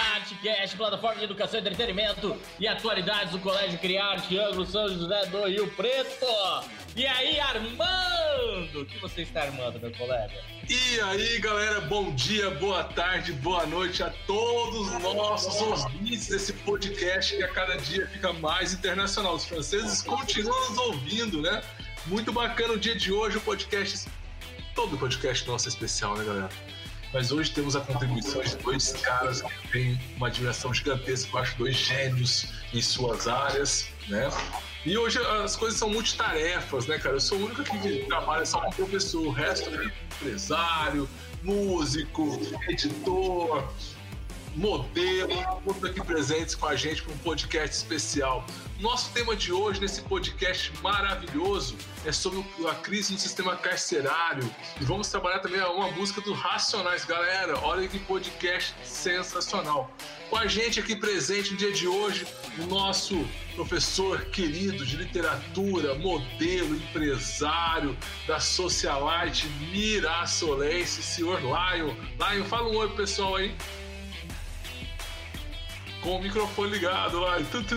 Artcast, plataforma de educação entretenimento e atualidades do Colégio Criarte, Ângulo São José do Rio Preto. E aí, Armando? O que você está armando, meu colega? E aí, galera, bom dia, boa tarde, boa noite a todos os nossos ouvintes desse podcast que a cada dia fica mais internacional. Os franceses continuam nos ouvindo, né? Muito bacana o dia de hoje, o podcast. Todo podcast nosso é especial, né, galera? Mas hoje temos a contribuição de dois caras que têm uma admiração gigantesca, eu acho dois gênios em suas áreas, né? E hoje as coisas são multitarefas, né, cara? Eu sou o único que trabalha só com professor, o resto é empresário, músico, editor, modelo, todos aqui presentes com a gente para um podcast especial. Nosso tema de hoje, nesse podcast maravilhoso, é sobre a crise no sistema carcerário. E vamos trabalhar também uma música do Racionais. Galera, olha que podcast sensacional. Com a gente aqui presente no dia de hoje, o nosso professor querido de literatura, modelo, empresário da Socialite Mirassolense, senhor Lion. Lion, fala um oi pessoal aí com o microfone ligado lá. Tutu.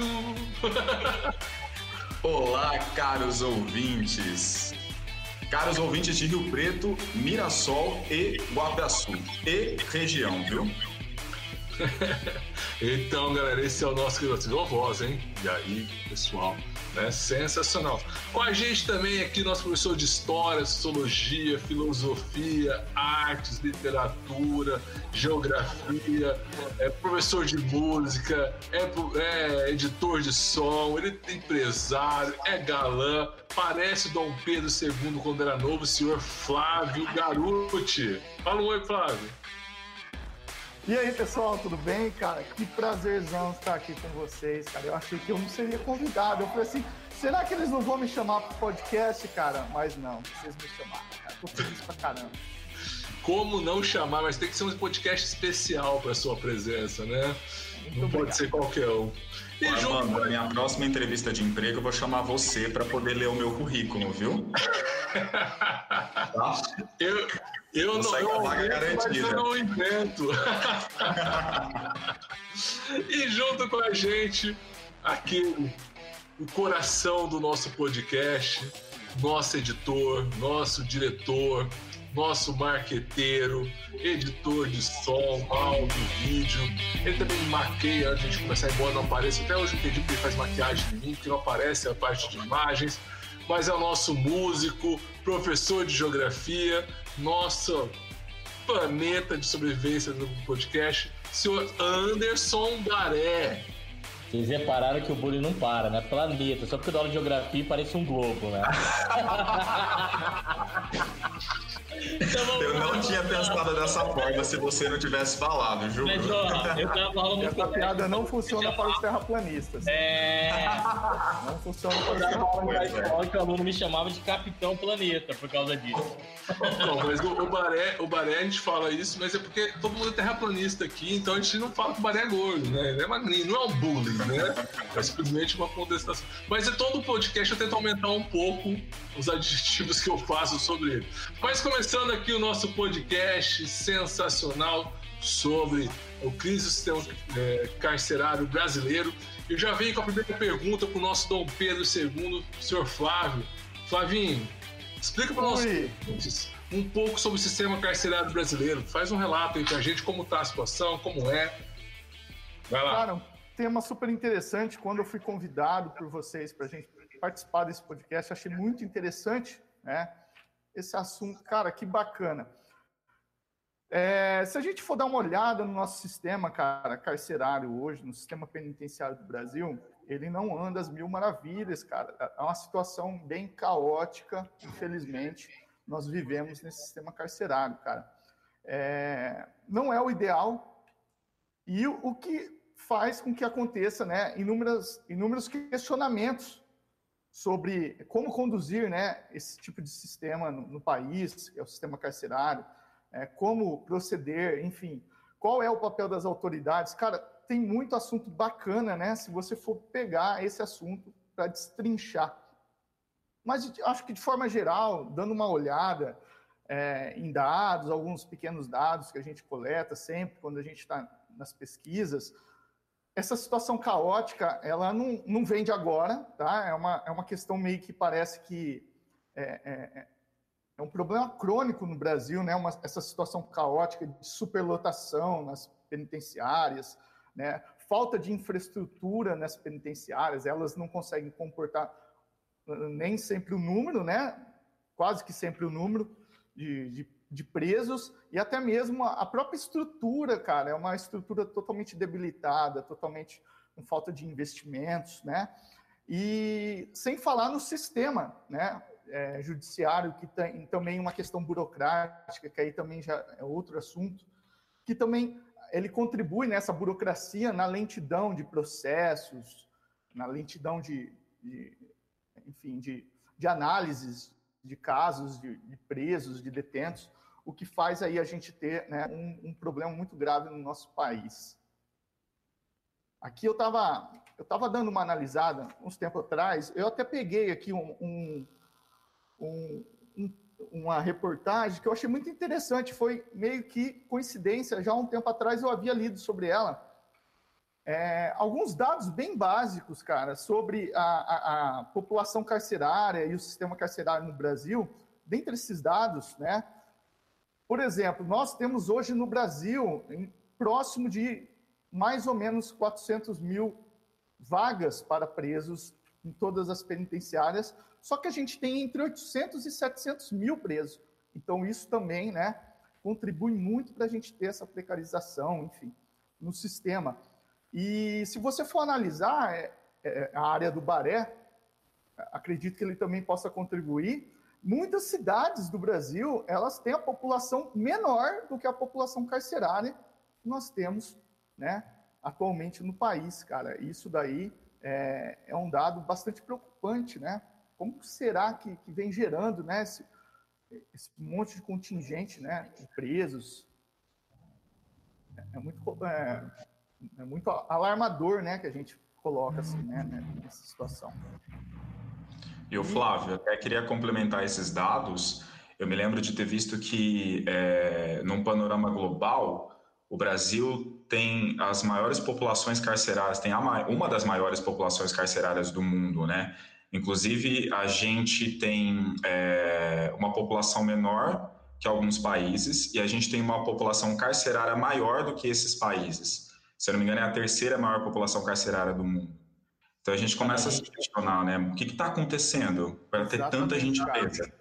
Olá, caros ouvintes. Caros ouvintes de Rio Preto, Mirassol e Guapiaçu. E região, viu? então, galera, esse é o nosso criativo voz, hein? E aí, pessoal? Né? Sensacional. Com a gente também aqui, nosso professor de História, Sociologia, Filosofia, Artes, Literatura, Geografia, é professor de música, é, é editor de som, ele é empresário, é galã, parece Dom Pedro II quando era novo, o senhor Flávio Garuti. Fala um oi, Flávio. E aí, pessoal, tudo bem? Cara, que prazerzão estar aqui com vocês, cara. Eu achei que eu não seria convidado. Eu falei assim, será que eles não vão me chamar pro podcast, cara? Mas não, vocês me chamaram, cara. Tô feliz pra caramba. Como não chamar, mas tem que ser um podcast especial para sua presença, né? Muito não obrigado. pode ser qualquer um. Armando, na minha próxima entrevista de emprego, eu vou chamar você para poder ler o meu currículo, viu? tá? Eu, eu não, eu, mas eu não invento. e junto com a gente, aqui o coração do nosso podcast, nosso editor, nosso diretor, nosso marqueteiro, editor de som, áudio, vídeo. Ele também maqueia antes de a gente começar, embora não apareça. Até hoje eu entendi porque ele faz maquiagem em mim, que não aparece a parte de imagens. Mas é o nosso músico, professor de geografia, nosso planeta de sobrevivência do podcast, senhor Anderson Baré. Vocês repararam que o bullying não para, né? Planeta, só porque da aula de geografia parece um globo, né? Então, eu não tinha pensado dessa forma se você não tivesse falado, juro. Mas, ó, eu tava falando Essa piada não funciona para os terraplanistas. É. Não funciona para os terraplanistas. que o aluno me chamava de Capitão Planeta por causa disso. Não, mas o, o, Baré, o Baré a gente fala isso, mas é porque todo mundo é terraplanista aqui, então a gente não fala que o Baré é gordo, né? Ele é magrinho, não é um bullying, né? É simplesmente uma contestação. Mas é todo o podcast eu tento aumentar um pouco os adjetivos que eu faço sobre ele. Mas começando aqui o nosso podcast sensacional sobre o crise do sistema é, carcerário brasileiro. Eu já venho com a primeira pergunta para o nosso Dom Pedro II, senhor Flávio. Flavinho, explica para nós um pouco sobre o sistema carcerário brasileiro. Faz um relato aí para a gente como está a situação, como é. Vai lá. Cara, um tema super interessante. Quando eu fui convidado por vocês para a gente participar desse podcast, achei muito interessante, né? Esse assunto, cara, que bacana. É, se a gente for dar uma olhada no nosso sistema, cara, carcerário hoje, no sistema penitenciário do Brasil, ele não anda às mil maravilhas, cara. É uma situação bem caótica, infelizmente, nós vivemos nesse sistema carcerário, cara. É, não é o ideal. E o, o que faz com que aconteça, né, inúmeras, inúmeros questionamentos sobre como conduzir né, esse tipo de sistema no, no país, que é o sistema carcerário, é, como proceder, enfim, qual é o papel das autoridades. Cara, tem muito assunto bacana, né? Se você for pegar esse assunto para destrinchar. Mas acho que de forma geral, dando uma olhada é, em dados, alguns pequenos dados que a gente coleta sempre quando a gente está nas pesquisas. Essa situação caótica, ela não, não vem de agora, tá? É uma, é uma questão meio que parece que é, é, é, é um problema crônico no Brasil, né? Uma, essa situação caótica de superlotação nas penitenciárias, né? Falta de infraestrutura nas penitenciárias, elas não conseguem comportar uh, nem sempre o número, né? Quase que sempre o número de, de de presos e até mesmo a própria estrutura, cara, é uma estrutura totalmente debilitada, totalmente com falta de investimentos, né? E sem falar no sistema, né? É, judiciário, que tem também uma questão burocrática, que aí também já é outro assunto, que também ele contribui nessa burocracia, na lentidão de processos, na lentidão de, de enfim, de, de análises de casos de, de presos, de detentos o que faz aí a gente ter né, um, um, problema muito grave no nosso país. Aqui eu estava eu tava dando uma analisada uns tempos atrás, eu até peguei aqui um, um, um, uma reportagem que eu achei muito interessante, foi meio que coincidência, já há um tempo atrás eu havia lido sobre ela, é, alguns dados bem básicos, cara, sobre a, a, a população carcerária e o sistema carcerário no Brasil. Dentre esses dados, né, por exemplo, nós temos hoje no Brasil próximo de mais ou menos 400 mil vagas para presos em todas as penitenciárias, só que a gente tem entre 800 e 700 mil presos. Então, isso também né, contribui muito para a gente ter essa precarização, enfim, no sistema. E se você for analisar é, é, a área do Baré, acredito que ele também possa contribuir, Muitas cidades do Brasil, elas têm a população menor do que a população carcerária que nós temos, né, atualmente no país, cara. Isso daí é, é um dado bastante preocupante, né? Como será que, que vem gerando, né, esse, esse monte de contingente, né, de presos? É, é muito, é, é muito alarmador, né, que a gente coloca assim, né, nessa situação. E o Flávio, até queria complementar esses dados. Eu me lembro de ter visto que, é, num panorama global, o Brasil tem as maiores populações carcerárias, tem uma das maiores populações carcerárias do mundo, né? Inclusive, a gente tem é, uma população menor que alguns países e a gente tem uma população carcerária maior do que esses países. Se eu não me engano, é a terceira maior população carcerária do mundo. Então a gente começa a se questionar, né? O que está acontecendo para ter tanta gente presa?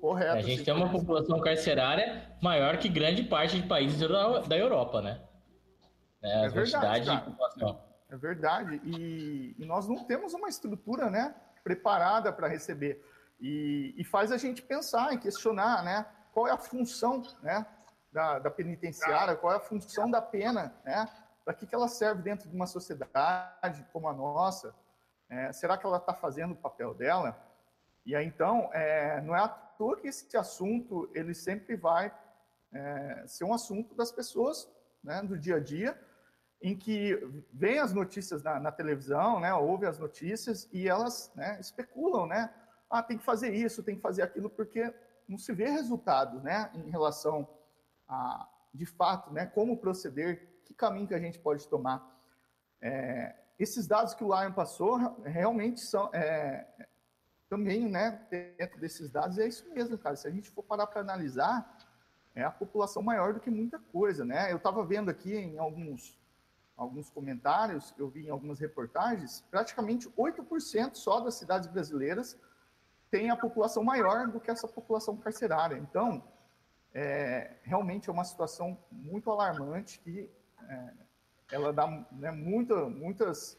Correto. A gente tem uma população carcerária maior que grande parte de países da Europa, né? É, é verdade, É verdade. E, e, nós não temos uma estrutura, né, preparada para receber. E, e, faz a gente pensar e questionar, né, qual é a função, né, da, da penitenciária, qual é a função da pena, né? Para que, que ela serve dentro de uma sociedade como a nossa? É, será que ela está fazendo o papel dela? E aí, então, é, não é à toa que esse assunto ele sempre vai é, ser um assunto das pessoas né, do dia a dia, em que vem as notícias na, na televisão, né, ouve as notícias e elas né, especulam, né? Ah, tem que fazer isso, tem que fazer aquilo, porque não se vê resultado, né, em relação a, de fato, né, como proceder que caminho que a gente pode tomar. É, esses dados que o Lion passou realmente são é, também, né, dentro desses dados é isso mesmo, cara. Se a gente for parar para analisar, é a população maior do que muita coisa, né? Eu estava vendo aqui em alguns alguns comentários, eu vi em algumas reportagens, praticamente 8% só das cidades brasileiras tem a população maior do que essa população carcerária. Então, é, realmente é uma situação muito alarmante que é, ela dá né, muita, muitas,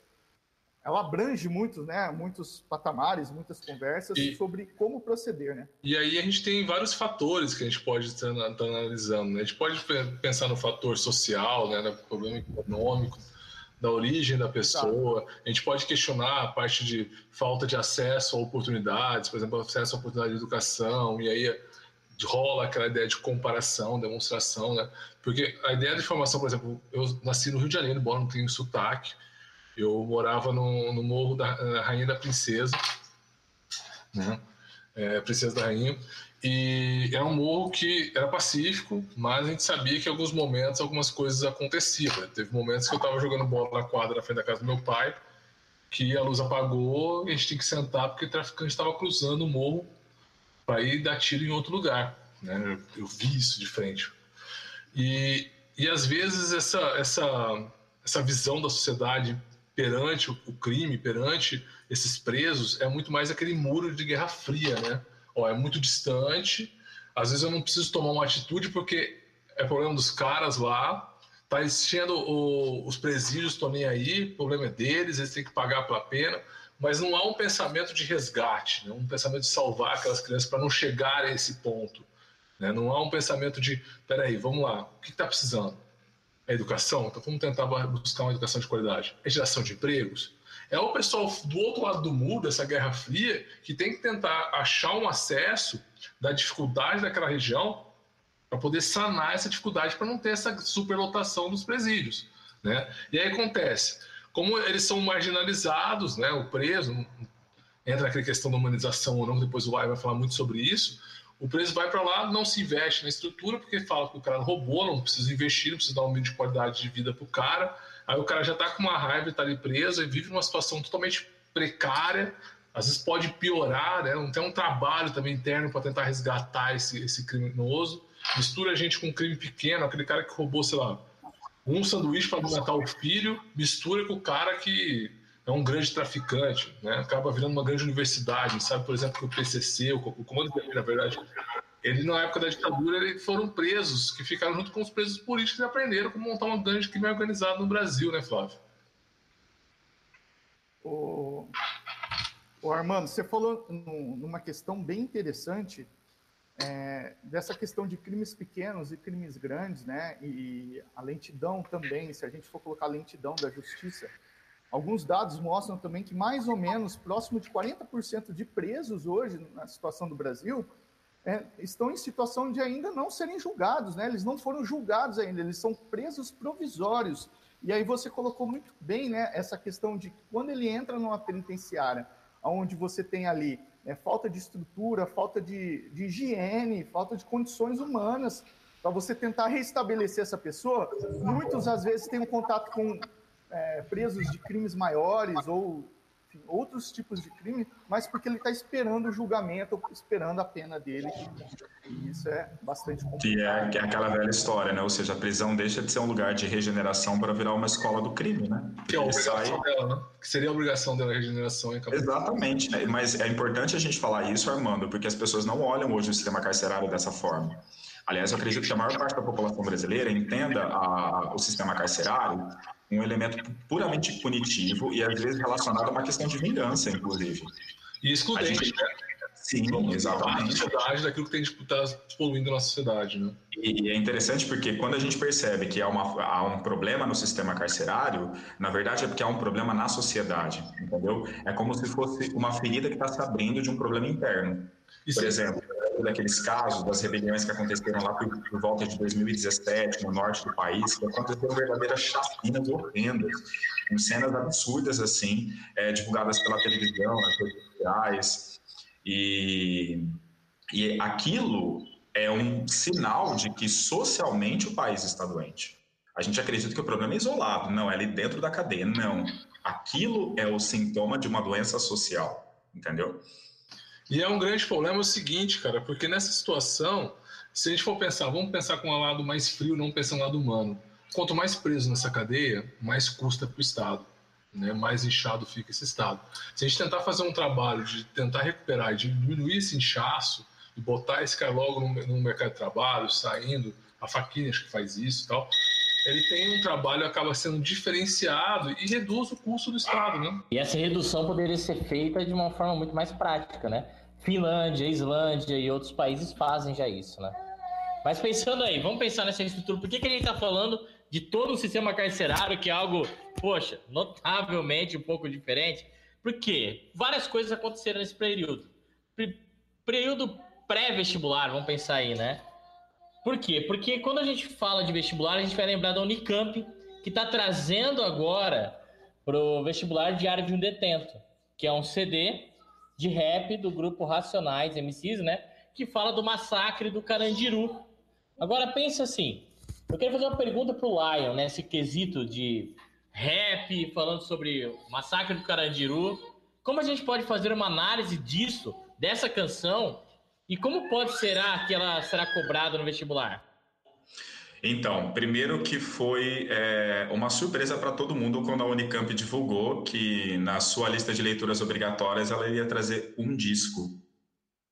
ela abrange muitos, né, muitos patamares, muitas conversas e, sobre como proceder, né? E aí a gente tem vários fatores que a gente pode estar, estar analisando. Né? A gente pode pensar no fator social, né, no problema econômico, da origem da pessoa. A gente pode questionar a parte de falta de acesso a oportunidades, por exemplo, acesso à oportunidade de educação, e aí rola aquela ideia de comparação, demonstração, né? Porque a ideia de formação, por exemplo, eu nasci no Rio de Janeiro, embora não tenha sotaque, eu morava no, no Morro da Rainha da Princesa, né? É, Princesa da Rainha, E era um morro que era pacífico, mas a gente sabia que em alguns momentos algumas coisas aconteciam. Teve momentos que eu estava jogando bola na quadra na frente da casa do meu pai, que a luz apagou e a gente tinha que sentar porque o traficante estava cruzando o morro para ir dar tiro em outro lugar. Né? Eu vi isso de frente. E, e às vezes essa, essa, essa visão da sociedade perante o crime, perante esses presos, é muito mais aquele muro de guerra fria, né? Ó, é muito distante, às vezes eu não preciso tomar uma atitude porque é problema dos caras lá, tá enchendo o, os presídios, estão nem aí, problema é deles, eles têm que pagar pela pena, mas não há um pensamento de resgate, né? um pensamento de salvar aquelas crianças para não chegar a esse ponto. Né? Não há um pensamento de, peraí, vamos lá, o que está precisando? É educação? Então vamos tentar buscar uma educação de qualidade. É geração de empregos? É o pessoal do outro lado do muro, dessa Guerra Fria, que tem que tentar achar um acesso da dificuldade daquela região para poder sanar essa dificuldade, para não ter essa superlotação dos presídios. Né? E aí acontece, como eles são marginalizados, né, o preso, entra naquela questão da humanização ou não, depois o Lai vai falar muito sobre isso, o preso vai para lá, não se investe na estrutura, porque fala que o cara roubou, não precisa investir, não precisa dar um mínimo de qualidade de vida para o cara, Aí o cara já está com uma raiva, está ali preso e vive numa situação totalmente precária. Às vezes pode piorar, né? Não tem um trabalho também interno para tentar resgatar esse, esse criminoso. Mistura a gente com um crime pequeno, aquele cara que roubou, sei lá, um sanduíche para alimentar o filho, mistura com o cara que é um grande traficante, né? Acaba virando uma grande universidade, sabe? Por exemplo, que o PCC, o Comando de na verdade, ele na época da ditadura eles foram presos, que ficaram junto com os presos políticos e aprenderam como montar uma grande crime organizado no Brasil, né, Flávio? O, o Armando, você falou numa questão bem interessante é, dessa questão de crimes pequenos e crimes grandes, né? E a lentidão também, se a gente for colocar a lentidão da justiça, alguns dados mostram também que mais ou menos próximo de 40% de presos hoje na situação do Brasil é, estão em situação de ainda não serem julgados, né? Eles não foram julgados ainda, eles são presos provisórios. E aí você colocou muito bem, né? Essa questão de quando ele entra numa penitenciária, onde você tem ali né, falta de estrutura, falta de, de higiene, falta de condições humanas para você tentar restabelecer essa pessoa, muitos às vezes têm um contato com é, presos de crimes maiores ou enfim, outros tipos de crime, mas porque ele está esperando o julgamento, esperando a pena dele. E isso é bastante complicado. Que é, que é aquela velha história, né? Ou seja, a prisão deixa de ser um lugar de regeneração para virar uma escola do crime, né? Que é a obrigação sai... dela, né? Que seria a obrigação dela, a regeneração. Exatamente, né? Mas é importante a gente falar isso, Armando, porque as pessoas não olham hoje o sistema carcerário dessa forma. Aliás, eu acredito que a maior parte da população brasileira entenda a, o sistema carcerário um elemento puramente punitivo e às vezes relacionado a uma questão de vingança, inclusive. E excludente, gente... né? Sim, exatamente. A sociedade daquilo que tem está poluindo na sociedade, né? E, é interessante porque quando a gente percebe que há, uma, há um problema no sistema carcerário, na verdade é porque há um problema na sociedade, entendeu? É como se fosse uma ferida que está se abrindo de um problema interno. Por exemplo, daqueles casos das rebeliões que aconteceram lá por, por, volta de 2017 no norte do país, que aconteceram verdadeiras chacinas horrendas, com cenas absurdas assim, é, divulgadas pela televisão, nas redes sociais, e, e aquilo é um sinal de que socialmente o país está doente. A gente acredita que o problema é isolado, não, é ali dentro da cadeia, não. Aquilo é o sintoma de uma doença social, entendeu? E é um grande problema o seguinte, cara, porque nessa situação, se a gente for pensar, vamos pensar com um lado mais frio, não pensando no lado humano. Quanto mais preso nessa cadeia, mais custa para o Estado, né? mais inchado fica esse Estado. Se a gente tentar fazer um trabalho de tentar recuperar e diminuir esse inchaço e botar esse cara logo no, no mercado de trabalho, saindo, a Faquinha acho que faz isso e tal, ele tem um trabalho acaba sendo diferenciado e reduz o custo do Estado, né? E essa redução poderia ser feita de uma forma muito mais prática, né? Finlândia, Islândia e outros países fazem já isso, né? Mas pensando aí, vamos pensar nessa estrutura. Por que, que a gente está falando de todo o sistema carcerário, que é algo, poxa, notavelmente um pouco diferente? Porque várias coisas aconteceram nesse período. Período pré-vestibular, vamos pensar aí, né? Por quê? Porque quando a gente fala de vestibular, a gente vai lembrar da Unicamp, que está trazendo agora para o vestibular Diário de um Detento, que é um CD de rap do grupo Racionais MCs, né? que fala do massacre do Carandiru. Agora pensa assim, eu quero fazer uma pergunta pro Lion, né? Esse quesito de rap, falando sobre o massacre do Carandiru. Como a gente pode fazer uma análise disso, dessa canção, e como pode será que ela será cobrada no vestibular? Então, primeiro que foi é, uma surpresa para todo mundo quando a Unicamp divulgou que na sua lista de leituras obrigatórias ela iria trazer um disco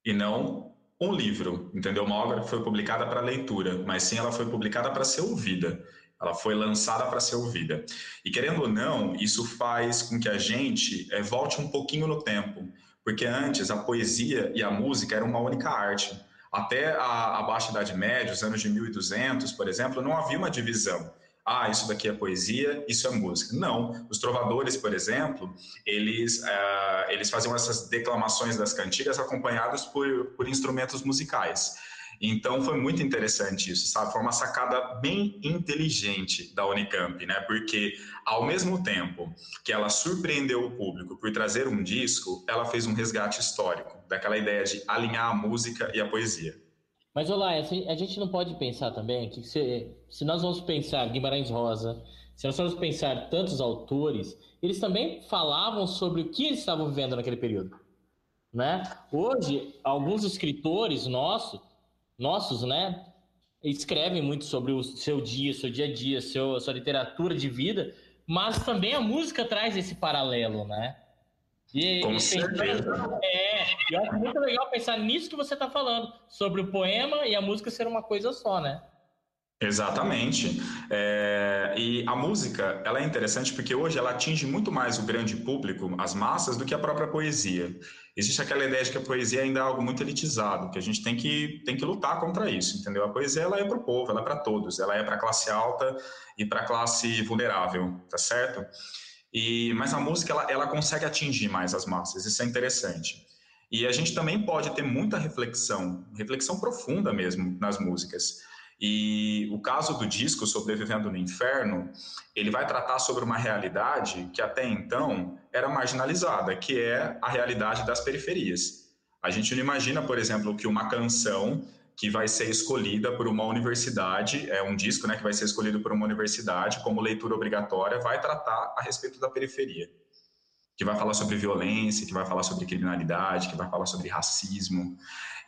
e não um livro, entendeu? Uma obra que foi publicada para leitura, mas sim ela foi publicada para ser ouvida. Ela foi lançada para ser ouvida. E querendo ou não, isso faz com que a gente é, volte um pouquinho no tempo, porque antes a poesia e a música eram uma única arte. Até a, a Baixa Idade Média, os anos de 1200, por exemplo, não havia uma divisão. Ah, isso daqui é poesia, isso é música. Não. Os trovadores, por exemplo, eles, uh, eles faziam essas declamações das cantigas acompanhados por, por instrumentos musicais. Então foi muito interessante isso, sabe? Foi uma sacada bem inteligente da Unicamp, né? Porque ao mesmo tempo que ela surpreendeu o público por trazer um disco, ela fez um resgate histórico daquela ideia de alinhar a música e a poesia. Mas olá, a gente não pode pensar também que se, se nós vamos pensar Guimarães Rosa, se nós vamos pensar tantos autores, eles também falavam sobre o que eles estavam vivendo naquele período, né? Hoje, alguns escritores nossos nossos, né, escrevem muito sobre o seu dia, seu dia a dia, seu, sua literatura de vida, mas também a música traz esse paralelo, né? E, Com certeza. É, eu acho muito legal pensar nisso que você está falando, sobre o poema e a música ser uma coisa só, né? Exatamente. É, e a música, ela é interessante porque hoje ela atinge muito mais o grande público, as massas, do que a própria poesia. Existe aquela ideia de que a poesia ainda é algo muito elitizado, que a gente tem que, tem que lutar contra isso, entendeu? A poesia, ela é para o povo, ela é para todos, ela é para a classe alta e para a classe vulnerável, tá certo? E, mas a música, ela, ela consegue atingir mais as massas, isso é interessante. E a gente também pode ter muita reflexão, reflexão profunda mesmo nas músicas. E o caso do disco Sobrevivendo no Inferno, ele vai tratar sobre uma realidade que até então era marginalizada, que é a realidade das periferias. A gente não imagina, por exemplo, que uma canção que vai ser escolhida por uma universidade, é um disco, né, que vai ser escolhido por uma universidade como leitura obrigatória, vai tratar a respeito da periferia que vai falar sobre violência, que vai falar sobre criminalidade, que vai falar sobre racismo.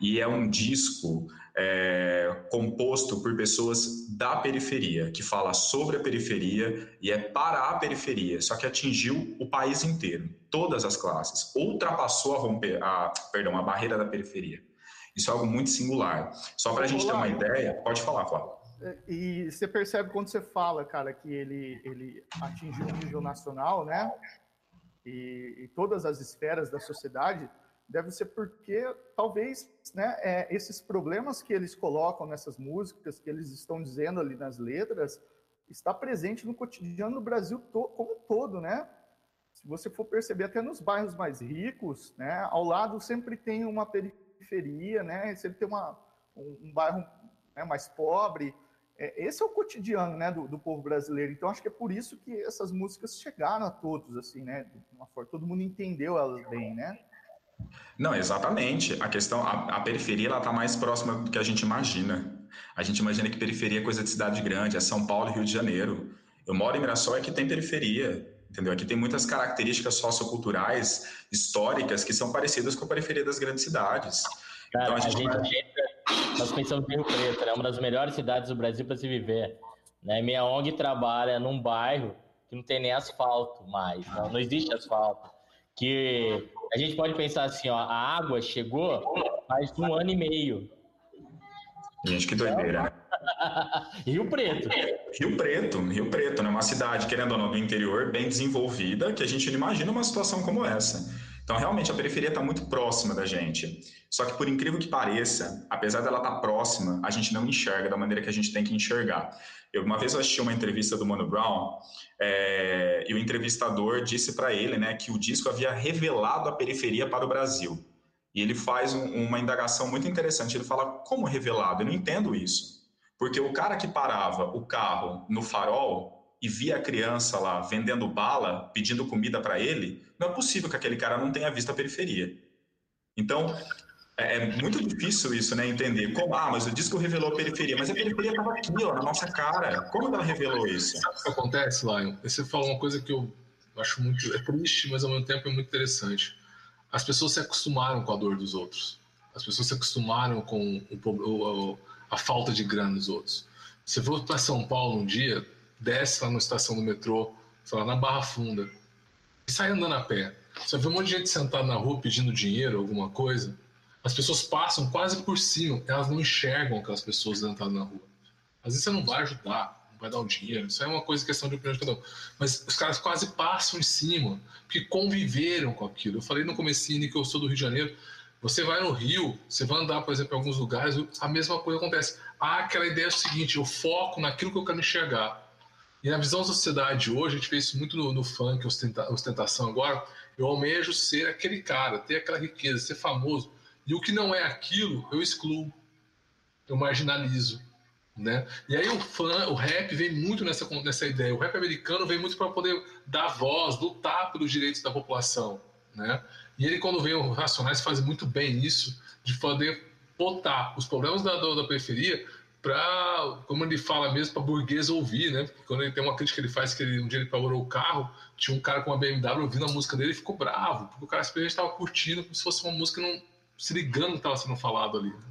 E é um disco é, composto por pessoas da periferia, que fala sobre a periferia e é para a periferia, só que atingiu o país inteiro, todas as classes, ultrapassou a, romper, a, perdão, a barreira da periferia. Isso é algo muito singular. Só para a gente ter uma ideia, pode falar, Flávio. É, e você percebe quando você fala, cara, que ele, ele atingiu um nível nacional, né? E, e todas as esferas da sociedade, deve ser porque talvez né, é, esses problemas que eles colocam nessas músicas, que eles estão dizendo ali nas letras, está presente no cotidiano do Brasil to como um todo, né? Se você for perceber até nos bairros mais ricos, né, ao lado sempre tem uma periferia, né? Sempre tem uma, um, um bairro né, mais pobre. É, esse é o cotidiano, né, do, do, povo brasileiro. Então acho que é por isso que essas músicas chegaram a todos, assim, né? De uma forma, todo mundo entendeu elas bem, né? Não, exatamente. A questão, a, a periferia, ela está mais próxima do que a gente imagina. A gente imagina que periferia é coisa de cidade grande, é São Paulo e Rio de Janeiro. Eu moro em Mirassol, aqui tem periferia, entendeu? Aqui tem muitas características socioculturais, históricas, que são parecidas com a periferia das grandes cidades. Cara, então, a gente, a gente nós pensamos em Rio Preto, é né? uma das melhores cidades do Brasil para se viver. Né? Minha ONG trabalha num bairro que não tem nem asfalto mais, não, não existe asfalto. Que a gente pode pensar assim, ó, a água chegou faz um ano e meio. Gente, que doideira, né? Rio Preto. Rio Preto, Rio Preto, né? Uma cidade, querendo ou não, do interior, bem desenvolvida, que a gente não imagina uma situação como essa. Então, realmente, a periferia está muito próxima da gente. Só que, por incrível que pareça, apesar dela estar tá próxima, a gente não enxerga da maneira que a gente tem que enxergar. Eu, uma vez eu assisti uma entrevista do Mano Brown é, e o entrevistador disse para ele né, que o disco havia revelado a periferia para o Brasil. E ele faz um, uma indagação muito interessante. Ele fala: como revelado? Eu não entendo isso. Porque o cara que parava o carro no farol e via a criança lá vendendo bala, pedindo comida para ele, não é possível que aquele cara não tenha visto a periferia. Então, É, é, muito difícil isso, né? Entender. Como, ah, mas o disco revelou a periferia, mas a periferia estava aqui, ó, na nossa cara. Como ela revelou isso? Sabe o que acontece, Lion? Você falou uma coisa que eu acho muito. É triste, mas ao mesmo tempo é muito interessante. As pessoas se acostumaram com a dor dos outros. As pessoas se acostumaram com o, o, a falta de grana dos outros. Você for para São Paulo um dia, desce lá na estação do metrô, sei lá, na Barra Funda, e sai andando a pé. Você vê um monte de gente sentada na rua pedindo dinheiro, alguma coisa as pessoas passam quase por cima, elas não enxergam aquelas pessoas sentadas na rua. Às vezes você não vai ajudar, não vai dar o dinheiro, isso é uma coisa, questão de opinião de cada um. Mas os caras quase passam em cima, porque conviveram com aquilo. Eu falei no comecinho que eu sou do Rio de Janeiro, você vai no Rio, você vai andar, por exemplo, em alguns lugares, a mesma coisa acontece. Ah, aquela ideia é o seguinte, eu foco naquilo que eu quero enxergar. E na visão da sociedade hoje, a gente vê isso muito no, no funk, ostenta, ostentação agora, eu almejo ser aquele cara, ter aquela riqueza, ser famoso. E o que não é aquilo, eu excluo, eu marginalizo. Né? E aí o fã, o rap vem muito nessa, nessa ideia. O rap americano vem muito para poder dar voz, lutar pelos direitos da população. Né? E ele, quando vem o Racionais, faz muito bem isso, de poder botar os problemas da, da periferia para, como ele fala mesmo, para burguês ouvir, né? Quando ele tem uma crítica que ele faz que ele, um dia ele parou o carro, tinha um cara com uma BMW ouvindo a música dele e ficou bravo, porque o cara simplesmente estava curtindo como se fosse uma música não se ligando que estava sendo falado ali. Né?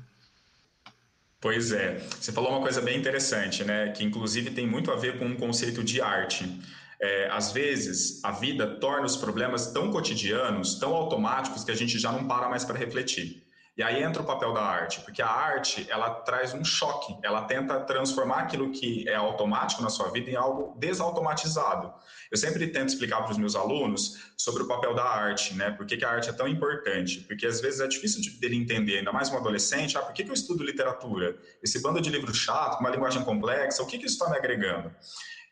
Pois é, você falou uma coisa bem interessante, né? Que inclusive tem muito a ver com um conceito de arte. É, às vezes, a vida torna os problemas tão cotidianos, tão automáticos, que a gente já não para mais para refletir. E aí entra o papel da arte, porque a arte ela traz um choque, ela tenta transformar aquilo que é automático na sua vida em algo desautomatizado. Eu sempre tento explicar para os meus alunos sobre o papel da arte, né? Por que, que, a arte é tão importante? Porque às vezes é difícil de, dele entender, ainda mais um adolescente, ah, por que, que eu estudo literatura? Esse bando de livro chato, uma linguagem complexa, o que, que isso está me agregando?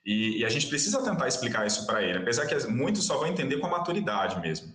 E, e, a gente precisa tentar explicar isso para ele, apesar que muitos só vão entender com a maturidade mesmo.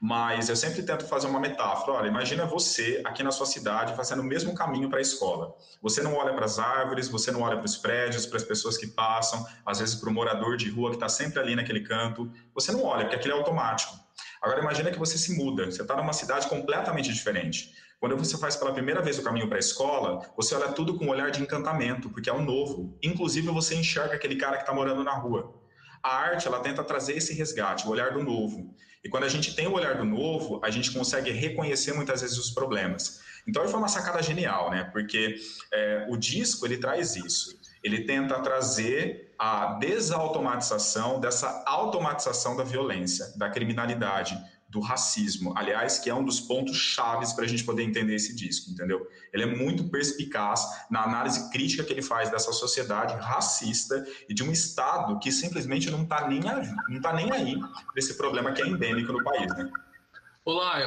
Mas eu sempre tento fazer uma metáfora. Olha, imagina você aqui na sua cidade fazendo o mesmo caminho para a escola. Você não olha para as árvores, você não olha para os prédios, para as pessoas que passam, às vezes para o morador de rua que está sempre ali naquele canto. Você não olha, porque aquilo é automático. Agora imagina que você se muda, você está numa cidade completamente diferente. Quando você faz pela primeira vez o caminho para a escola, você olha tudo com um olhar de encantamento, porque é um novo. Inclusive você enxerga aquele cara que está morando na rua. A arte ela tenta trazer esse resgate, o olhar do novo. E quando a gente tem o olhar do novo, a gente consegue reconhecer muitas vezes os problemas. Então, foi uma sacada genial, né? Porque é, o disco ele traz isso. Ele tenta trazer a desautomatização dessa automatização da violência, da criminalidade, do racismo, aliás, que é um dos pontos chaves para a gente poder entender esse disco, entendeu? Ele é muito perspicaz na análise crítica que ele faz dessa sociedade racista e de um Estado que simplesmente não está nem, não tá nem aí para esse problema que é endêmico no país, né? Olá,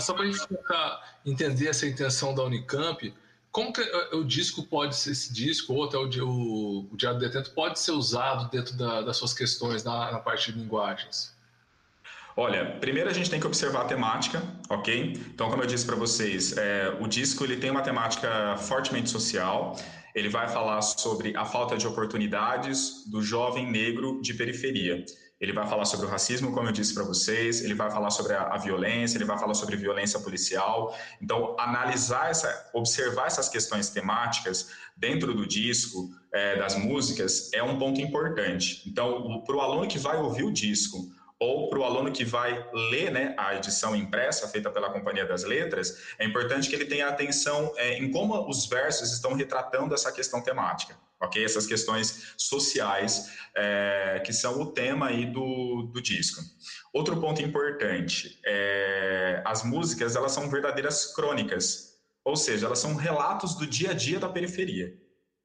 só para a gente tentar entender essa intenção da Unicamp, como que o disco pode ser, esse disco, ou até o, o, o Diário do Detento, pode ser usado dentro da, das suas questões na, na parte de linguagens? Olha, primeiro a gente tem que observar a temática, ok? Então, como eu disse para vocês, é, o disco ele tem uma temática fortemente social. Ele vai falar sobre a falta de oportunidades do jovem negro de periferia. Ele vai falar sobre o racismo, como eu disse para vocês, ele vai falar sobre a, a, violência, ele vai falar sobre violência policial. Então, analisar essa, observar essas questões temáticas dentro do disco, é, das músicas, é um ponto importante. Então, para o aluno que vai ouvir o disco, ou para o aluno que vai ler né, a edição impressa feita pela Companhia das Letras, é importante que ele tenha atenção é, em como os versos estão retratando essa questão temática, ok? Essas questões sociais é, que são o tema aí do, do disco. Outro ponto importante, é, as músicas elas são verdadeiras crônicas, ou seja, elas são relatos do dia a dia da periferia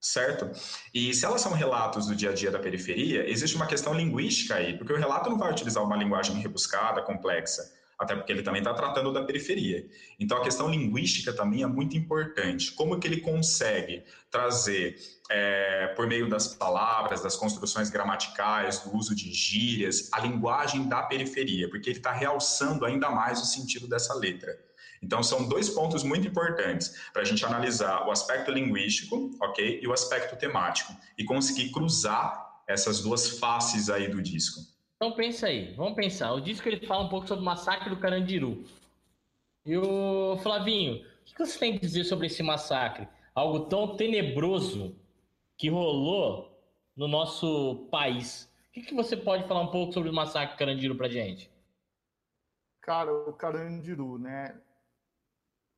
certo? E se elas são relatos do dia a dia da periferia, existe uma questão linguística aí, porque o relato não vai utilizar uma linguagem rebuscada, complexa, até porque ele também está tratando da periferia. Então a questão linguística também é muito importante. Como que ele consegue trazer, é, por meio das palavras, das construções gramaticais, do uso de gírias, a linguagem da periferia, porque ele está realçando ainda mais o sentido dessa letra. Então, são dois pontos muito importantes para a gente analisar o aspecto linguístico, ok? E o aspecto temático, e conseguir cruzar essas duas faces aí do disco. Então, pensa aí, vamos pensar. O disco ele fala um pouco sobre o massacre do Carandiru. E o Flavinho, o que você tem a dizer sobre esse massacre? Algo tão tenebroso que rolou no nosso país. O que, você pode falar um pouco sobre o massacre Carandiru pra gente? Cara, o Carandiru, né?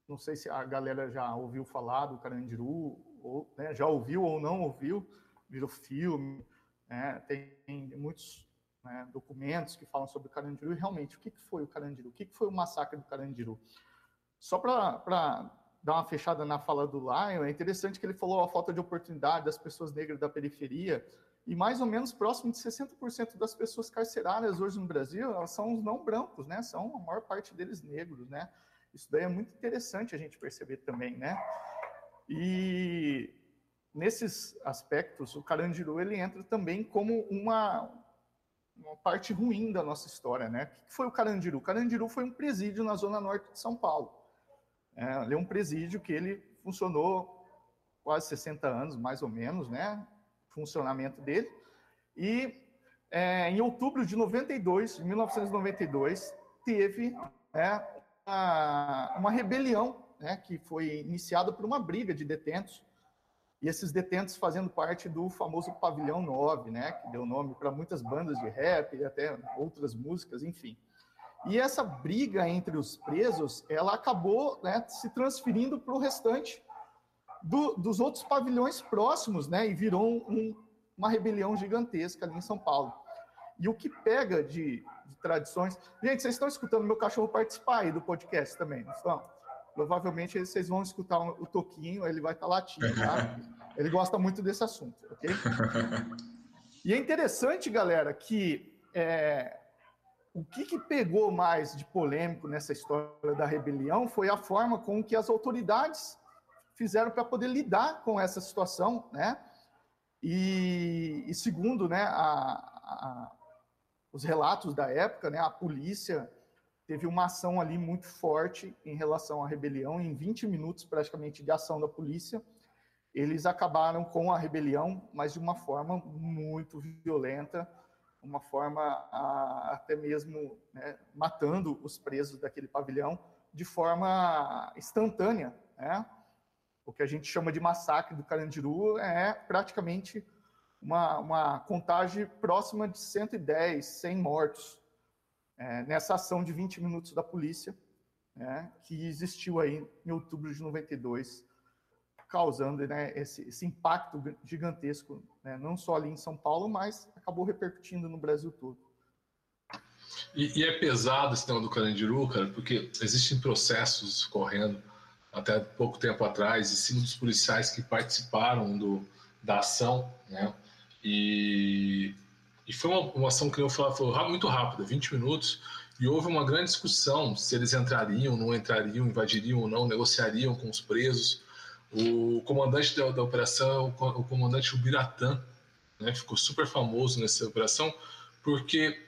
Não sei se a galera já ouviu falar do Carandiru, ou né, já ouviu ou não ouviu, virou filme, né, tem muitos né, documentos que falam sobre o Carandiru, e realmente, o que, foi o Carandiru? O que, que foi o massacre do Carandiru? Só para dar uma fechada na fala do Lion, é interessante que ele falou a falta de oportunidade das pessoas negras da periferia, e mais ou menos próximo de 60% das pessoas carcerárias hoje no Brasil, elas são os não brancos, né? São a maior parte deles negros, né? Isso daí é muito interessante a gente perceber também, né? E nesses aspectos, o Carandiru ele entra também como uma, uma parte ruim da nossa história, né? O que foi o Carandiru? O Carandiru foi um presídio na zona norte de São Paulo. É, é um presídio que ele funcionou quase 60 anos, mais ou menos, né? Funcionamento dele. E é, em outubro de 92, 1992, teve né, uma, rebelião né, que foi iniciada por uma briga de detentos, e esses detentos fazendo parte do famoso Pavilhão 9, né, que deu nome para muitas bandas de rap e até outras músicas, enfim. E essa briga entre os presos, ela acabou né, se transferindo para o restante do, dos outros pavilhões próximos, né, e virou um, uma rebelião gigantesca ali em São Paulo. E o que pega de, de tradições. Gente, vocês estão escutando meu cachorro participar aí do podcast também, não estão? Provavelmente vocês vão escutar o Toquinho, ele vai estar tá latindo, tá? Ele gosta muito desse assunto, ok? E é interessante, galera, que é, o que, que, pegou mais de polêmico nessa história da rebelião foi a forma com que as autoridades fizeram para poder lidar com essa situação, né? E, e segundo né, a, a, os relatos da época, né, a polícia teve uma ação ali muito forte em relação à rebelião, em 20 minutos praticamente de ação da polícia, eles acabaram com a rebelião, mas de uma forma muito violenta, uma forma a, até mesmo né, matando os presos daquele pavilhão de forma instantânea. Né? O que a gente chama de massacre do Carandiru é praticamente uma, uma contagem próxima de 110, 100 mortos é, nessa ação de 20 minutos da polícia, né, que existiu aí em outubro de 92, causando né, esse, esse, impacto gigantesco, né, não só ali em São Paulo, mas acabou repercutindo no Brasil todo. E, e é pesado esse tema do Carandiru, cara, porque existem processos correndo até pouco tempo atrás, em cima dos policiais que participaram do, da ação, né? E e foi uma, uma ação que eu falei, foi muito rápida, 20 minutos, e houve uma grande discussão se eles entrariam, não entrariam, invadiriam ou não, negociariam com os presos. O comandante da, da operação, o comandante Ubiratã, né, ficou super famoso nessa operação, porque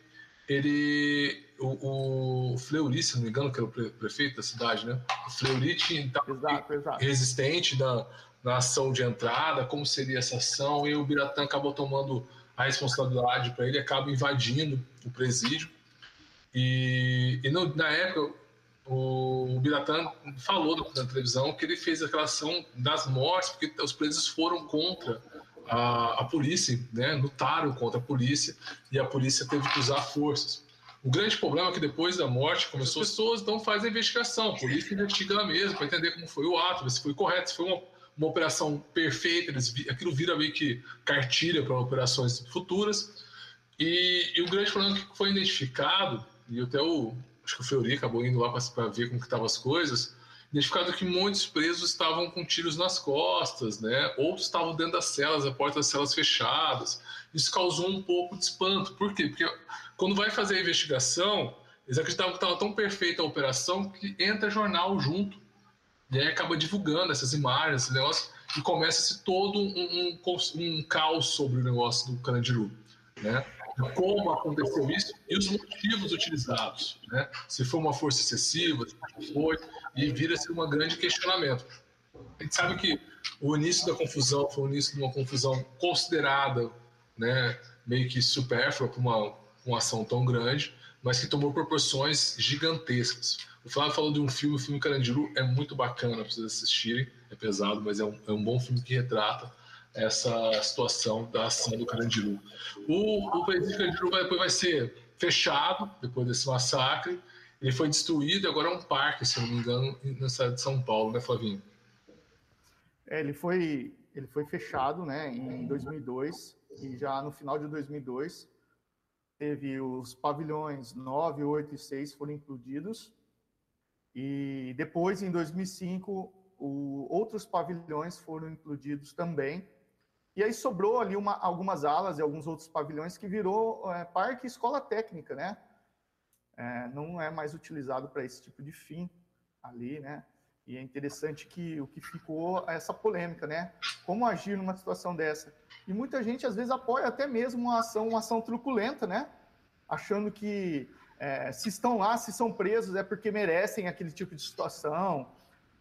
ele, o, o Fleury, se não me engano, que era o prefeito da cidade, né? O Fleury estava resistente na, na ação de entrada, como seria essa ação, e o Ubiratã acabou tomando a responsabilidade para ele, acaba invadindo o presídio. E, e no, na época, o, o Biratã falou na televisão que ele fez aquela ação das mortes, porque os presos foram contra a, a polícia, né, lutaram contra a polícia, e a polícia teve que usar forças. O grande problema é que depois da morte começou as pessoas não fazem investigação, a polícia investiga mesmo para entender como foi o ato, se foi correto, se foi uma uma operação perfeita, eles, aquilo vira meio que cartilha para operações futuras. E, e, o grande problema que foi identificado, e até o, acho que o Fleury acabou indo lá para ver como que estavam as coisas, identificado que muitos presos estavam com tiros nas costas, né? Outros estavam dentro das celas, a porta das celas fechadas. Isso causou um pouco de espanto. Por quê? Porque quando vai fazer a investigação, eles acreditavam que estava tão perfeita a operação que entra jornal junto. E aí acaba divulgando essas imagens, esse negócio, e começa-se todo um, um, um, caos sobre o negócio do Carandiru, né? Como aconteceu isso e os motivos utilizados, né? Se foi uma força excessiva, se foi, e vira-se um grande questionamento. A gente sabe que o início da confusão foi o início de uma confusão considerada, né, meio que supérflua para uma, uma ação tão grande, mas que tomou proporções gigantescas. O Flávio falou de um filme, o filme Carandiru é muito bacana para vocês assistirem. É pesado, mas é um, é um bom filme que retrata essa situação da ação do Carandiru. O, o presídio Carandiru vai, depois vai ser fechado, depois desse massacre. Ele foi destruído agora é um parque, se não me engano, na cidade de São Paulo, né, Flavinho? É, ele foi, ele foi fechado né, em 2002 e já no final de 2002 teve os pavilhões 9, 8 e 6 foram implodidos e depois, em 2005, o, outros pavilhões foram implodidos também. E aí sobrou ali uma, algumas alas e alguns outros pavilhões que virou é, parque escola técnica, né? É, não é mais utilizado para esse tipo de fim ali, né? E é interessante que o que ficou é essa polêmica, né? Como agir numa situação dessa? E muita gente às vezes apoia até mesmo uma ação, uma ação truculenta, né? Achando que é, se estão lá, se são presos, é porque merecem aquele tipo de situação,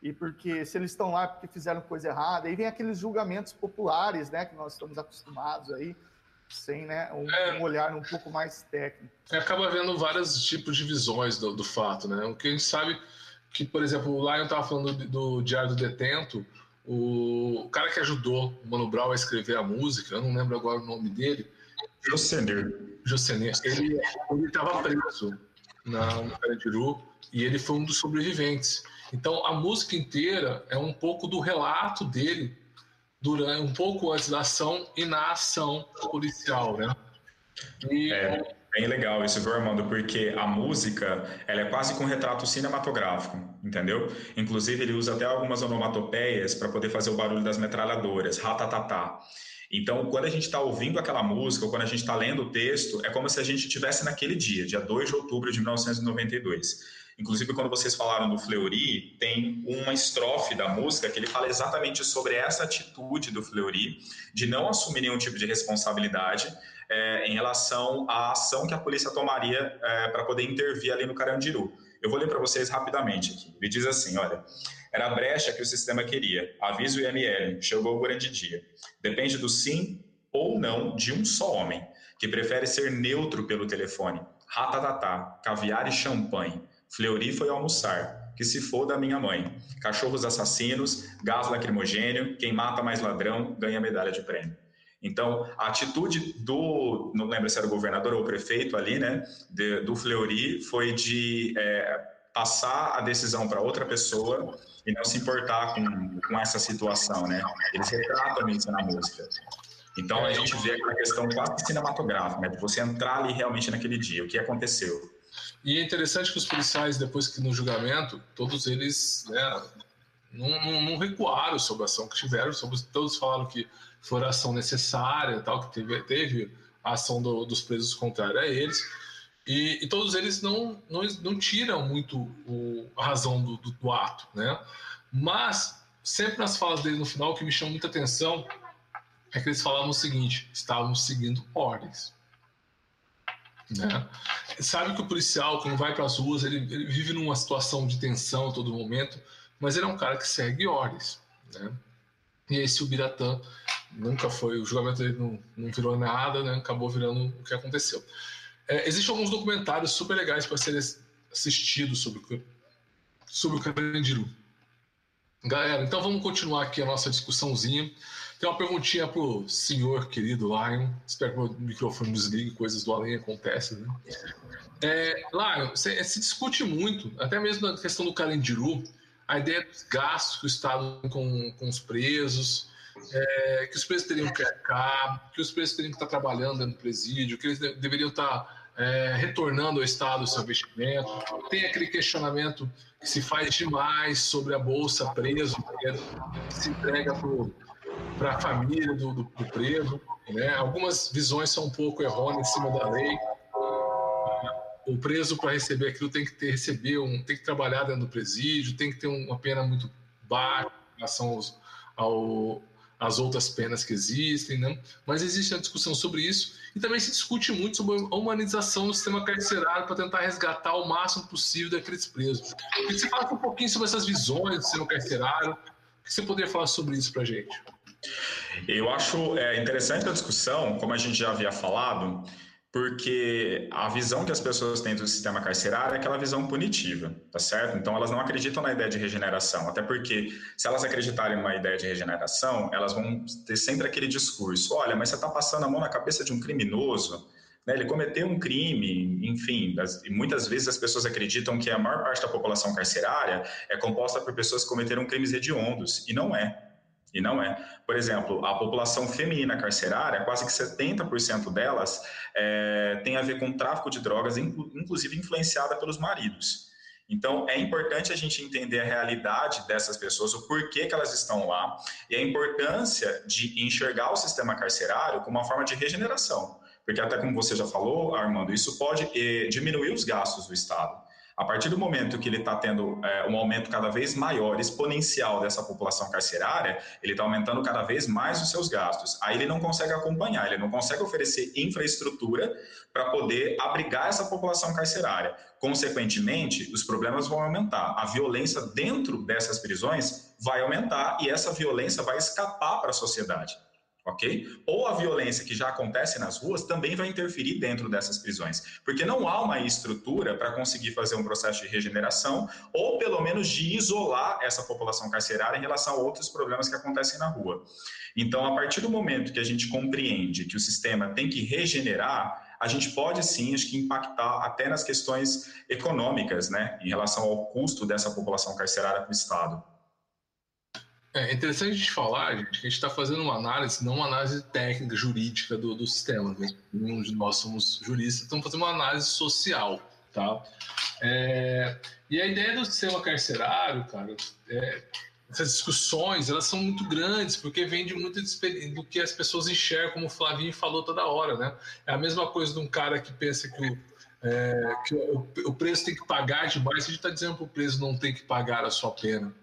e porque se eles estão lá é porque fizeram coisa errada. Aí vem aqueles julgamentos populares, né, que nós estamos acostumados aí, sem né, um, é, um olhar um pouco mais técnico. Acaba havendo vários tipos de visões do, do, fato, né? O que a gente sabe que, por exemplo, o Lion estava falando do, do, Diário do Detento, o, cara que ajudou o Mano Brown a escrever a música, eu não lembro agora o nome dele. Josenir. Josenê, ele estava preso na, no Carandiru e ele foi um dos sobreviventes. Então a música inteira é um pouco do relato dele durante um pouco antes da ação e na ação policial, né? E... É bem legal isso, viu, Armando? Porque a música ela é quase com um retrato cinematográfico, entendeu? Inclusive ele usa até algumas onomatopeias para poder fazer o barulho das metralhadoras, ratatatá. Então, quando a gente está ouvindo aquela música, ou quando a gente está lendo o texto, é como se a gente estivesse naquele dia, dia 2 de outubro de 1992. Inclusive, quando vocês falaram do Fleury, tem uma estrofe da música que ele fala exatamente sobre essa atitude do Fleury de não assumir nenhum tipo de responsabilidade é, em relação à ação que a polícia tomaria é, para poder intervir ali no Carandiru. Eu vou ler para vocês rapidamente aqui. Ele diz assim: olha. Era a brecha que o sistema queria. Avisa o IML, chegou o grande dia. Depende do sim ou não de um só homem, que prefere ser neutro pelo telefone. Ratatatá, caviar e champanhe. Fleury foi almoçar. Que se for da minha mãe. Cachorros assassinos, gás lacrimogênio, quem mata mais ladrão ganha medalha de prêmio. Então, a atitude do, não lembro se era o governador ou o prefeito ali, né, de, do Fleury foi de é, passar a decisão para outra pessoa e não se importar com, com essa situação, né? Eles retratam isso na música. Então a gente vê aquela questão quase cinematográfica, né? De você entrar ali realmente naquele dia, o que aconteceu. E é interessante que os policiais, depois que no julgamento, todos eles né, não, não, não recuaram sobre a ação que tiveram, sobre, todos falaram que foi ação necessária, tal, que teve, teve a ação do, dos presos contrária a eles. E, e, todos eles não, não, não tiram muito o, a razão do, do, do, ato, né? Mas, sempre nas falas dele no final, o que me chama muita atenção é que eles falavam o seguinte: estavam seguindo ordens. Né? Sabe que o policial, quando vai para as ruas, ele, ele, vive numa situação de tensão a todo momento, mas ele é um cara que segue ordens. Né? E esse o Biratã nunca foi, o julgamento dele não, não virou nada, né? acabou virando o que aconteceu. É, existem alguns documentários super legais para serem assistidos sobre, sobre o Carandiru. Galera, então vamos continuar aqui a nossa discussãozinha. Tem uma perguntinha pro senhor querido Lion. Espero que o microfone desligue, coisas do além acontecem, né? É, Lion, se, se, discute muito, até mesmo na questão do Carandiru, a ideia dos gastos que o Estado com, com os presos, é, que os presos teriam que arcar, que os presos teriam que estar trabalhando do presídio, que eles de, deveriam estar é, retornando ao Estado o seu investimento. Tem aquele questionamento que se faz demais sobre a bolsa preso, que se entrega para a família do, do, do preso. Né? Algumas visões são um pouco errôneas em cima da lei. O preso, para receber aquilo, tem que ter, receber um, tem que trabalhar dentro do presídio, tem que ter uma pena muito baixa em relação aos, ao, as outras penas que existem, né? mas existe a discussão sobre isso e também se discute muito sobre a humanização do sistema carcerário para tentar resgatar o máximo possível daqueles presos. Você fala um pouquinho sobre essas visões do sistema carcerário, o que você poderia falar sobre isso para a gente? Eu acho é, interessante a discussão, como a gente já havia falado, porque a visão que as pessoas têm do sistema carcerário é aquela visão punitiva, tá certo? Então elas não acreditam na ideia de regeneração, até porque se elas acreditarem numa ideia de regeneração, elas vão ter sempre aquele discurso: olha, mas você está passando a mão na cabeça de um criminoso, né? ele cometeu um crime, enfim, e muitas vezes as pessoas acreditam que a maior parte da população carcerária é composta por pessoas que cometeram crimes hediondos, e não é. E não é. Por exemplo, a população feminina carcerária, quase que 70% delas é, tem a ver com tráfico de drogas, inclusive influenciada pelos maridos. Então, é importante a gente entender a realidade dessas pessoas, o porquê que elas estão lá, e a importância de enxergar o sistema carcerário como uma forma de regeneração. Porque, até como você já falou, Armando, isso pode eh, diminuir os gastos do Estado. A partir do momento que ele está tendo é, um aumento cada vez maior, exponencial dessa população carcerária, ele está aumentando cada vez mais os seus gastos. Aí ele não consegue acompanhar, ele não consegue oferecer infraestrutura para poder abrigar essa população carcerária. Consequentemente, os problemas vão aumentar. A violência dentro dessas prisões vai aumentar e essa violência vai escapar para a sociedade ok? Ou a violência que já acontece nas ruas também vai interferir dentro dessas prisões, porque não há uma estrutura para conseguir fazer um processo de regeneração ou pelo menos de isolar essa população carcerária em relação a outros problemas que acontecem na rua. Então, a partir do momento que a gente compreende que o sistema tem que regenerar, a gente pode sim, acho que impactar até nas questões econômicas, né, em relação ao custo dessa população carcerária para o Estado. É interessante a gente falar, gente, que a gente está fazendo uma análise, não uma análise técnica, jurídica do, do sistema. Né? Nenhum de nós somos juristas, estamos fazendo uma análise social. Tá? É, e a ideia do sistema carcerário, cara, é, essas discussões, elas são muito grandes, porque vem de muito do que as pessoas enxergam, como o Flavinho falou toda hora, né? É a mesma coisa de um cara que pensa que o, é, que o, o preso tem que pagar demais, a gente está dizendo para o preso não tem que pagar a sua pena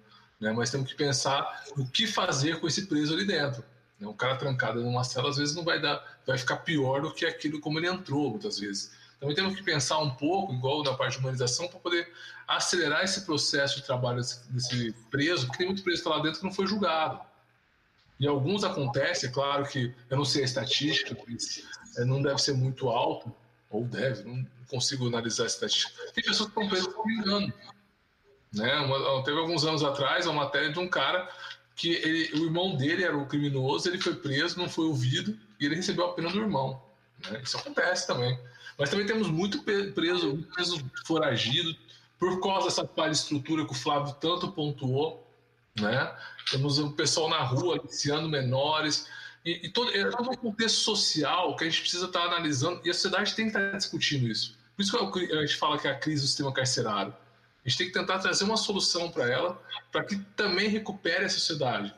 né? Mas temos que pensar o que fazer com esse preso ali dentro. Né? Um cara trancado numa cela, às vezes, não vai dar, vai ficar pior do que aquilo como ele entrou, muitas vezes. Também temos que pensar um pouco, igual na parte de humanização, para poder acelerar esse processo de trabalho desse, preso, porque tem muito preso que está lá dentro que não foi julgado. E alguns acontece, é claro que eu não sei a estatística, é, não deve ser muito alto, ou deve, não consigo analisar a estatística. Tem pessoas que estão presas por engano. Né? Uma, teve alguns anos atrás uma matéria de um cara que ele, o irmão dele era o criminoso, ele foi preso, não foi ouvido e ele recebeu a pena do irmão. Né? Isso acontece também. Mas também temos muito preso, muito preso foragido por causa dessa estrutura que o Flávio tanto pontuou. Né? Temos o pessoal na rua aliciando menores. E, e todo, é todo um contexto social que a gente precisa estar analisando e a sociedade tem que estar discutindo isso. Por isso que a gente fala que é a crise do sistema carcerário. A gente tem que tentar trazer uma solução para ela, para que também recupere a sociedade.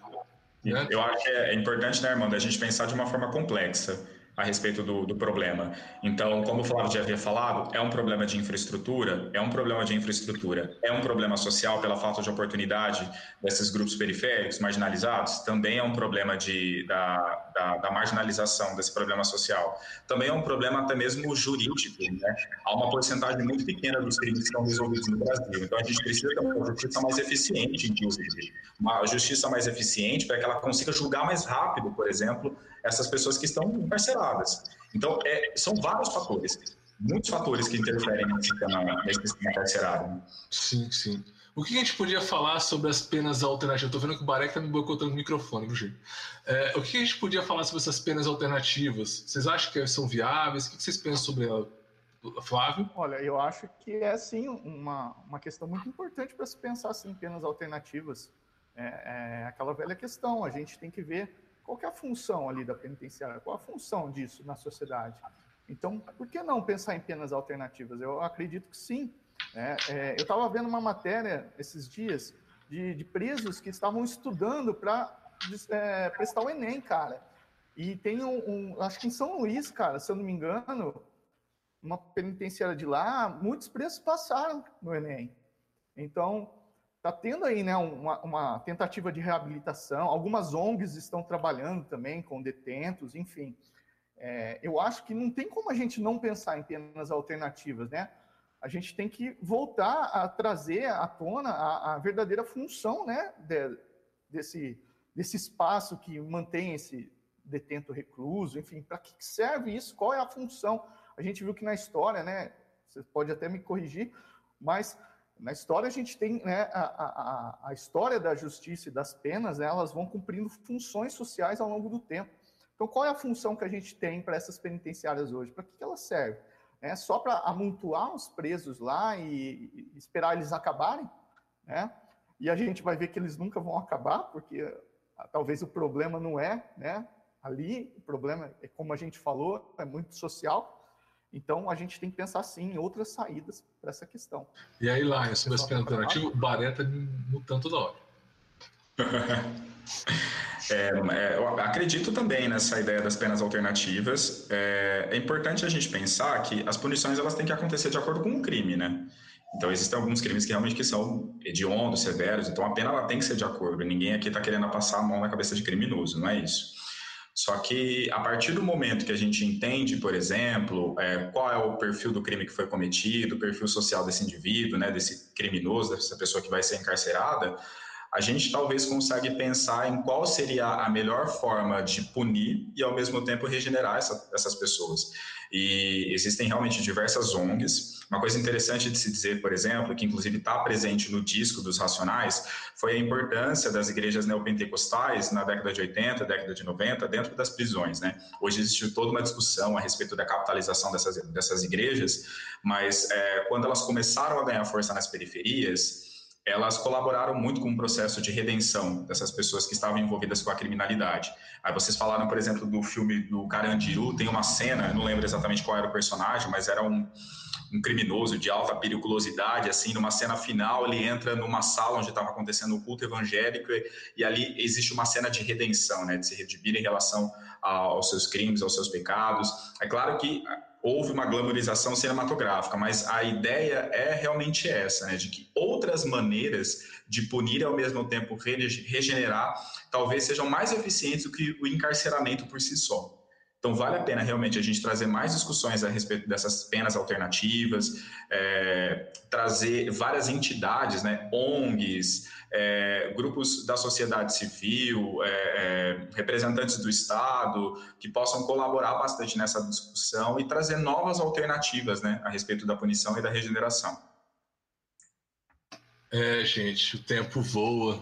Né? Eu acho que é importante, né, Armando, a gente pensar de uma forma complexa a respeito do, do, problema. Então, como o Flávio já havia falado, é um problema de infraestrutura, é um problema de infraestrutura, é um problema social pela falta de oportunidade desses grupos periféricos marginalizados, também é um problema de, da, da, da marginalização desse problema social. Também é um problema até mesmo jurídico, né? Há uma porcentagem muito pequena dos crimes que são resolvidos no Brasil, então a gente precisa ter uma justiça mais eficiente, inclusive. Uma justiça mais eficiente para que ela consiga julgar mais rápido, por exemplo, essas pessoas que estão encarceradas. Então, é, são vários fatores, muitos fatores que interferem nesse sistema, carcerário. Sim, sim. O que a gente podia falar sobre as penas alternativas? Estou vendo que o Barek está me boicotando o microfone, viu, gente? É, o que a gente podia falar sobre essas penas alternativas? Vocês acham que são viáveis? O que vocês pensam sobre ela? Flávio? Olha, eu acho que é sim uma, uma questão muito importante para se pensar assim, em penas alternativas. É, é aquela velha questão, a gente tem que ver qual é a função ali da penitenciária? Qual a função disso na sociedade? Então, por que não pensar em penas alternativas? Eu acredito que sim. É, é, eu estava vendo uma matéria esses dias de, de presos que estavam estudando para é, prestar o Enem, cara. E tem um, um, acho que em São Luís, cara, se eu não me engano, uma penitenciária de lá, muitos presos passaram no Enem. Então, está tendo aí né, uma, uma, tentativa de reabilitação, algumas ONGs estão trabalhando também com detentos, enfim. É, eu acho que não tem como a gente não pensar em penas alternativas, né? A gente tem que voltar a trazer à tona a, a verdadeira função né, de, desse, desse espaço que mantém esse detento recluso, enfim, para que serve isso? Qual é a função? A gente viu que na história, né? Você pode até me corrigir, mas na história a gente tem né, a, a, a história da justiça e das penas, né, elas vão cumprindo funções sociais ao longo do tempo. Então, qual é a função que a gente tem para essas penitenciárias hoje? Para que, que elas servem? É só para amontoar os presos lá e, e, esperar eles acabarem? Né? E a gente vai ver que eles nunca vão acabar, porque ah, talvez o problema não é né, ali, o problema é, como a gente falou, é muito social. Então, a gente tem que pensar, sim, em outras saídas para essa questão. E aí, lá, sobre esse alternativo, o Baré está mutando toda hora. É, é, eu acredito também nessa ideia das penas alternativas. É, é, importante a gente pensar que as punições elas têm que acontecer de acordo com o crime, né? Então existem alguns crimes que realmente que são hediondos, severos. Então a pena ela tem que ser de acordo. Ninguém aqui está querendo passar a mão na cabeça de criminoso, não é isso? Só que a partir do momento que a gente entende, por exemplo, é, qual é o perfil do crime que foi cometido, o perfil social desse indivíduo, né, desse criminoso, dessa pessoa que vai ser encarcerada, a gente talvez consegue pensar em qual seria a melhor forma de punir e ao mesmo tempo regenerar essa, essas pessoas. E existem realmente diversas ONGs. Uma coisa interessante de se dizer, por exemplo, que inclusive está presente no disco dos Racionais, foi a importância das igrejas neopentecostais na década de 80, década de 90, dentro das prisões. Né? Hoje existe toda uma discussão a respeito da capitalização dessas, dessas igrejas, mas é, quando elas começaram a ganhar força nas periferias, elas colaboraram muito com o processo de redenção dessas pessoas que estavam envolvidas com a criminalidade. Aí vocês falaram, por exemplo, do filme do Carandiru, tem uma cena, não lembro exatamente qual era o personagem, mas era um, um criminoso de alta periculosidade, assim, numa cena final, ele entra numa sala onde estava acontecendo o culto evangélico e, e, ali existe uma cena de redenção, né, de se redimir em relação aos seus crimes, aos seus pecados. É claro que houve uma glamorização cinematográfica, mas a ideia é realmente essa, né, de que outras maneiras de punir e ao mesmo tempo regenerar talvez sejam mais eficientes do que o encarceramento por si só. Então, vale a pena realmente a gente trazer mais discussões a respeito dessas penas alternativas, é, trazer várias entidades, né, ONGs, é, grupos da sociedade civil, é, é, representantes do Estado, que possam colaborar bastante nessa discussão e trazer novas alternativas né, a respeito da punição e da regeneração. É, gente, o tempo voa.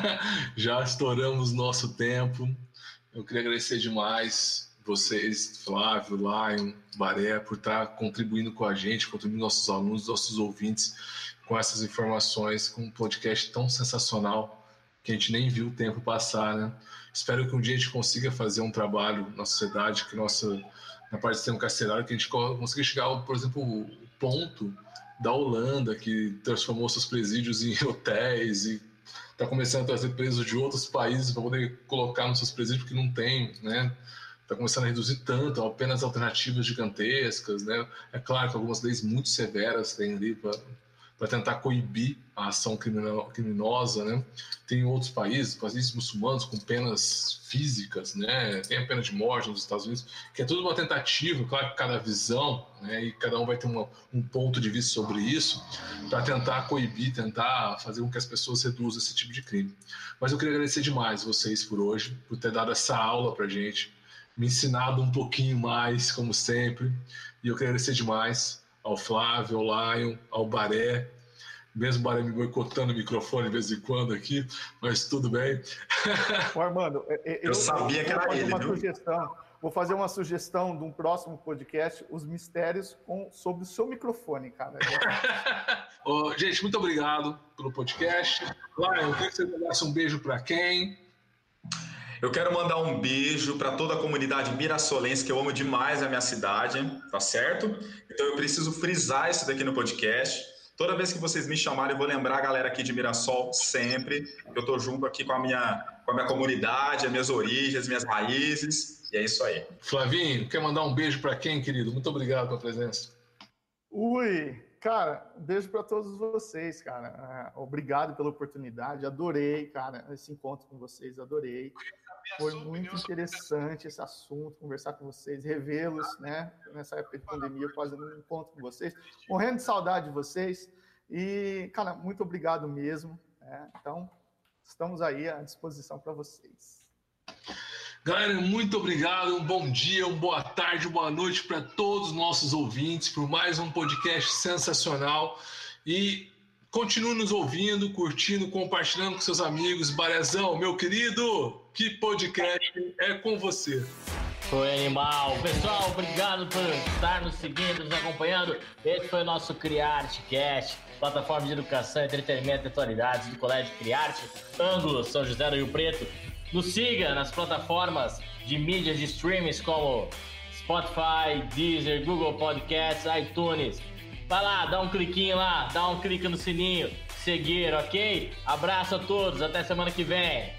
Já estouramos nosso tempo. Eu queria agradecer demais vocês, Flávio, Lion, Baré, por estar contribuindo com a gente, contribuindo nossos alunos, nossos ouvintes com essas informações, com um podcast tão sensacional que a gente nem viu o tempo passar, né? Espero que um dia a gente consiga fazer um trabalho na sociedade, que nossa, na parte do sistema carcerário, que a gente consiga chegar, por exemplo, o ponto da Holanda, que transformou seus presídios em hotéis e está começando a trazer presos de outros países para poder colocar nos seus presídios, porque não tem, né? Está começando a reduzir tanto, apenas alternativas gigantescas, né? É claro que algumas leis muito severas têm ali para tentar coibir a ação criminosa, né? Tem outros países, países muçulmanos com penas físicas, né? Tem a pena de morte nos Estados Unidos, que é tudo uma tentativa, claro que cada visão, né? E cada um vai ter uma, um ponto de vista sobre isso, para tentar coibir, tentar fazer com que as pessoas reduzam esse tipo de crime. Mas eu queria agradecer demais vocês por hoje, por ter dado essa aula para gente me ensinado um pouquinho mais, como sempre. E eu quero agradecer demais ao Flávio, ao Lion, ao Baré, mesmo o Baré me boicotando o microfone de vez em quando aqui, mas tudo bem. Ô, Armando, eu, eu sabia eu que era ele, uma viu? Sugestão, vou fazer uma sugestão de um próximo podcast, os mistérios com, sobre o seu microfone, cara. oh, gente, muito obrigado pelo podcast. Lion, eu queria que você mandasse um beijo para quem? Eu quero mandar um beijo para toda a comunidade mirassolense, que eu amo demais a minha cidade, tá certo? Então eu preciso frisar isso daqui no podcast. Toda vez que vocês me chamarem, eu vou lembrar a galera aqui de Mirassol sempre. Eu estou junto aqui com a minha, com a minha comunidade, as minhas origens, as minhas raízes. E é isso aí. Flavinho, quer mandar um beijo para quem, querido? Muito obrigado pela presença. Ui, cara, um beijo para todos vocês, cara. É, obrigado pela oportunidade. Adorei, cara, esse encontro com vocês. Adorei. Foi muito interessante esse assunto, conversar com vocês, revê-los, né? Nessa época de pandemia, quase não encontro com vocês. Morrendo de saudade de vocês. E, cara, muito obrigado mesmo. Né? Então, estamos aí à disposição para vocês. Galera, muito obrigado. Um bom dia, uma boa tarde, boa noite para todos os nossos ouvintes por mais um podcast sensacional. E continue nos ouvindo, curtindo, compartilhando com seus amigos. Barezão, meu querido, que podcast é com você. Foi animal. Pessoal, obrigado por estar nos seguindo, nos acompanhando. Esse foi o nosso CriArteCast, plataforma de educação, entretenimento e atualidades do Colégio CriArte, Ângulo, São José do Rio Preto. Nos siga nas plataformas de mídias de streams como Spotify, Deezer, Google Podcasts, iTunes. Vai lá, dá um cliquinho lá, dá um clique no sininho, seguir, ok? Abraço a todos, até semana que vem.